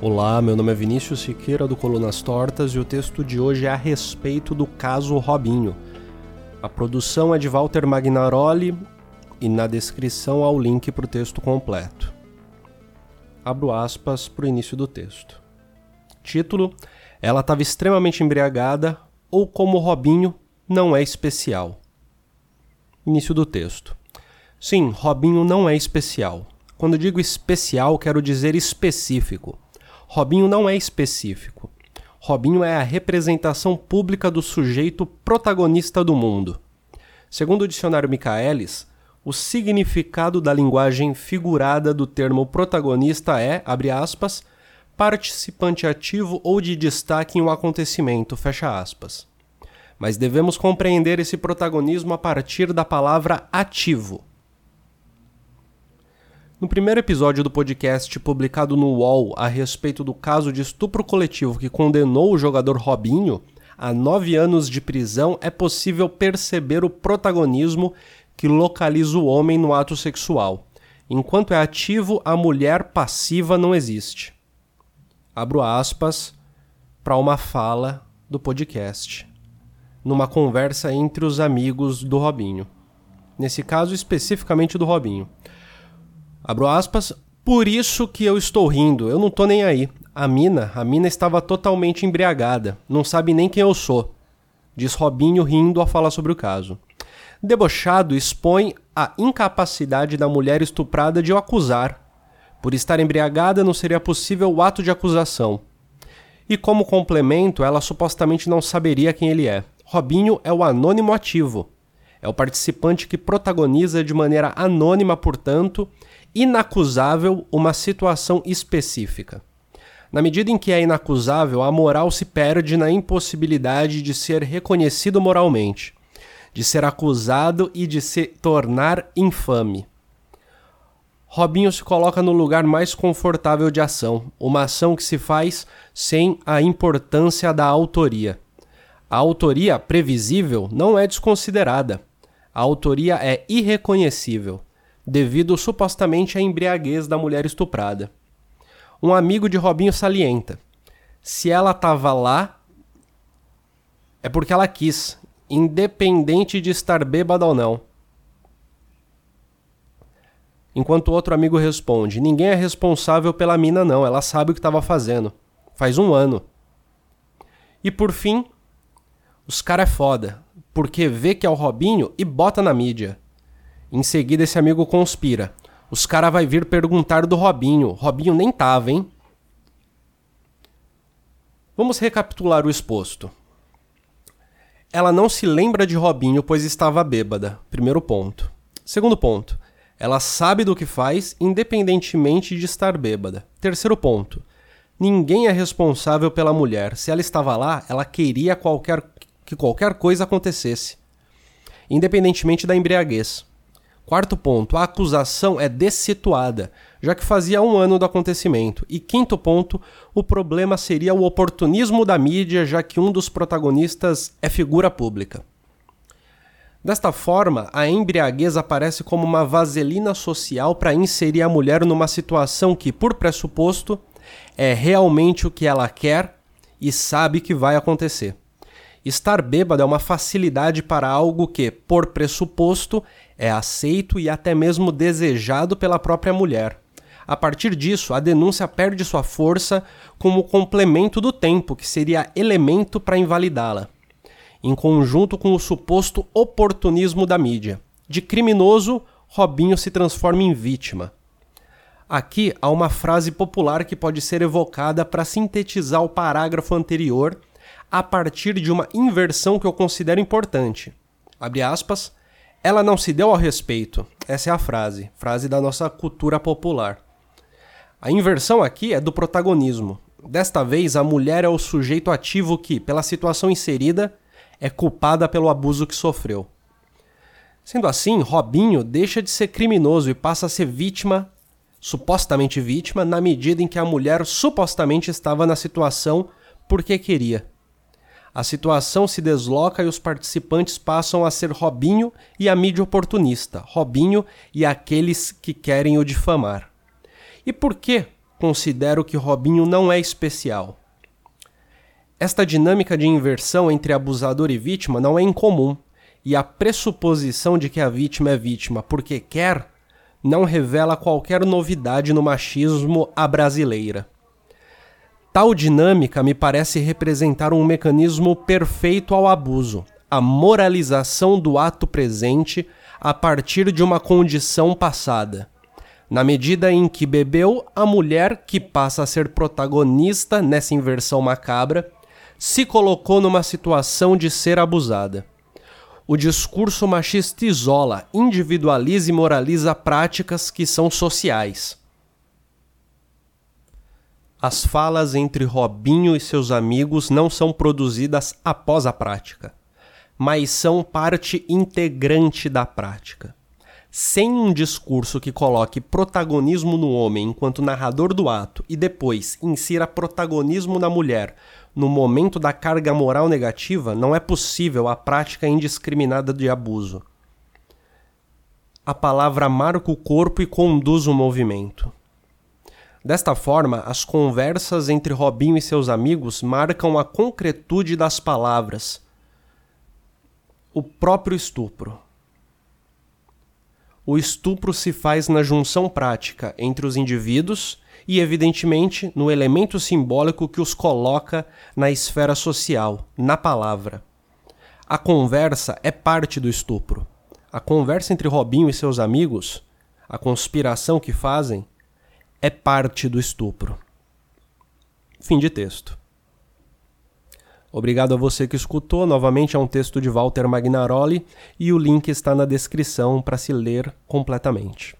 Olá, meu nome é Vinícius Siqueira do Colunas Tortas e o texto de hoje é a respeito do caso Robinho. A produção é de Walter Magnaroli e na descrição há o link para o texto completo. Abro aspas para o início do texto. Título: Ela estava extremamente embriagada ou como Robinho não é especial. Início do texto. Sim, Robinho não é especial. Quando digo especial, quero dizer específico. Robinho não é específico. Robinho é a representação pública do sujeito protagonista do mundo. Segundo o dicionário Michaelis, o significado da linguagem figurada do termo protagonista é, abre aspas, participante ativo ou de destaque em um acontecimento, fecha aspas. Mas devemos compreender esse protagonismo a partir da palavra ativo. No primeiro episódio do podcast publicado no UOL a respeito do caso de estupro coletivo que condenou o jogador Robinho a nove anos de prisão, é possível perceber o protagonismo que localiza o homem no ato sexual. Enquanto é ativo, a mulher passiva não existe. Abro aspas para uma fala do podcast, numa conversa entre os amigos do Robinho. Nesse caso, especificamente do Robinho. Abro aspas. Por isso que eu estou rindo, eu não tô nem aí. A mina, a mina estava totalmente embriagada, não sabe nem quem eu sou. Diz Robinho rindo ao falar sobre o caso. Debochado expõe a incapacidade da mulher estuprada de o acusar. Por estar embriagada, não seria possível o ato de acusação. E como complemento, ela supostamente não saberia quem ele é. Robinho é o anônimo ativo. É o participante que protagoniza de maneira anônima, portanto, inacusável uma situação específica. Na medida em que é inacusável, a moral se perde na impossibilidade de ser reconhecido moralmente, de ser acusado e de se tornar infame. Robinho se coloca no lugar mais confortável de ação, uma ação que se faz sem a importância da autoria. A autoria previsível não é desconsiderada. A autoria é irreconhecível devido supostamente à embriaguez da mulher estuprada. Um amigo de Robinho salienta: se ela estava lá, é porque ela quis, independente de estar bêbada ou não. Enquanto outro amigo responde: ninguém é responsável pela mina, não, ela sabe o que estava fazendo. Faz um ano. E por fim, os cara é foda, porque vê que é o Robinho e bota na mídia. Em seguida, esse amigo conspira. Os caras vai vir perguntar do Robinho. Robinho nem tava, hein? Vamos recapitular o exposto. Ela não se lembra de Robinho, pois estava bêbada. Primeiro ponto. Segundo ponto. Ela sabe do que faz, independentemente de estar bêbada. Terceiro ponto. Ninguém é responsável pela mulher. Se ela estava lá, ela queria qualquer, que qualquer coisa acontecesse, independentemente da embriaguez. Quarto ponto, a acusação é dessituada, já que fazia um ano do acontecimento. E quinto ponto, o problema seria o oportunismo da mídia, já que um dos protagonistas é figura pública. Desta forma, a embriaguez aparece como uma vaselina social para inserir a mulher numa situação que, por pressuposto, é realmente o que ela quer e sabe que vai acontecer. Estar bêbado é uma facilidade para algo que, por pressuposto, é aceito e até mesmo desejado pela própria mulher. A partir disso, a denúncia perde sua força como complemento do tempo, que seria elemento para invalidá-la, em conjunto com o suposto oportunismo da mídia. De criminoso, Robinho se transforma em vítima. Aqui há uma frase popular que pode ser evocada para sintetizar o parágrafo anterior a partir de uma inversão que eu considero importante. Abre aspas. Ela não se deu ao respeito. Essa é a frase, frase da nossa cultura popular. A inversão aqui é do protagonismo. Desta vez, a mulher é o sujeito ativo que, pela situação inserida, é culpada pelo abuso que sofreu. Sendo assim, Robinho deixa de ser criminoso e passa a ser vítima, supostamente vítima, na medida em que a mulher supostamente estava na situação porque queria. A situação se desloca e os participantes passam a ser Robinho e a mídia oportunista, Robinho e aqueles que querem o difamar. E por que considero que Robinho não é especial. Esta dinâmica de inversão entre abusador e vítima não é incomum, e a pressuposição de que a vítima é vítima porque quer não revela qualquer novidade no machismo à brasileira. Tal dinâmica me parece representar um mecanismo perfeito ao abuso, a moralização do ato presente a partir de uma condição passada. Na medida em que bebeu, a mulher, que passa a ser protagonista nessa inversão macabra, se colocou numa situação de ser abusada. O discurso machista isola, individualiza e moraliza práticas que são sociais. As falas entre Robinho e seus amigos não são produzidas após a prática, mas são parte integrante da prática. Sem um discurso que coloque protagonismo no homem enquanto narrador do ato e depois insira protagonismo na mulher no momento da carga moral negativa, não é possível a prática indiscriminada de abuso. A palavra marca o corpo e conduz o movimento. Desta forma, as conversas entre Robinho e seus amigos marcam a concretude das palavras, o próprio estupro. O estupro se faz na junção prática entre os indivíduos e, evidentemente, no elemento simbólico que os coloca na esfera social, na palavra. A conversa é parte do estupro. A conversa entre Robinho e seus amigos, a conspiração que fazem, é parte do estupro. Fim de texto. Obrigado a você que escutou. Novamente é um texto de Walter Magnaroli e o link está na descrição para se ler completamente.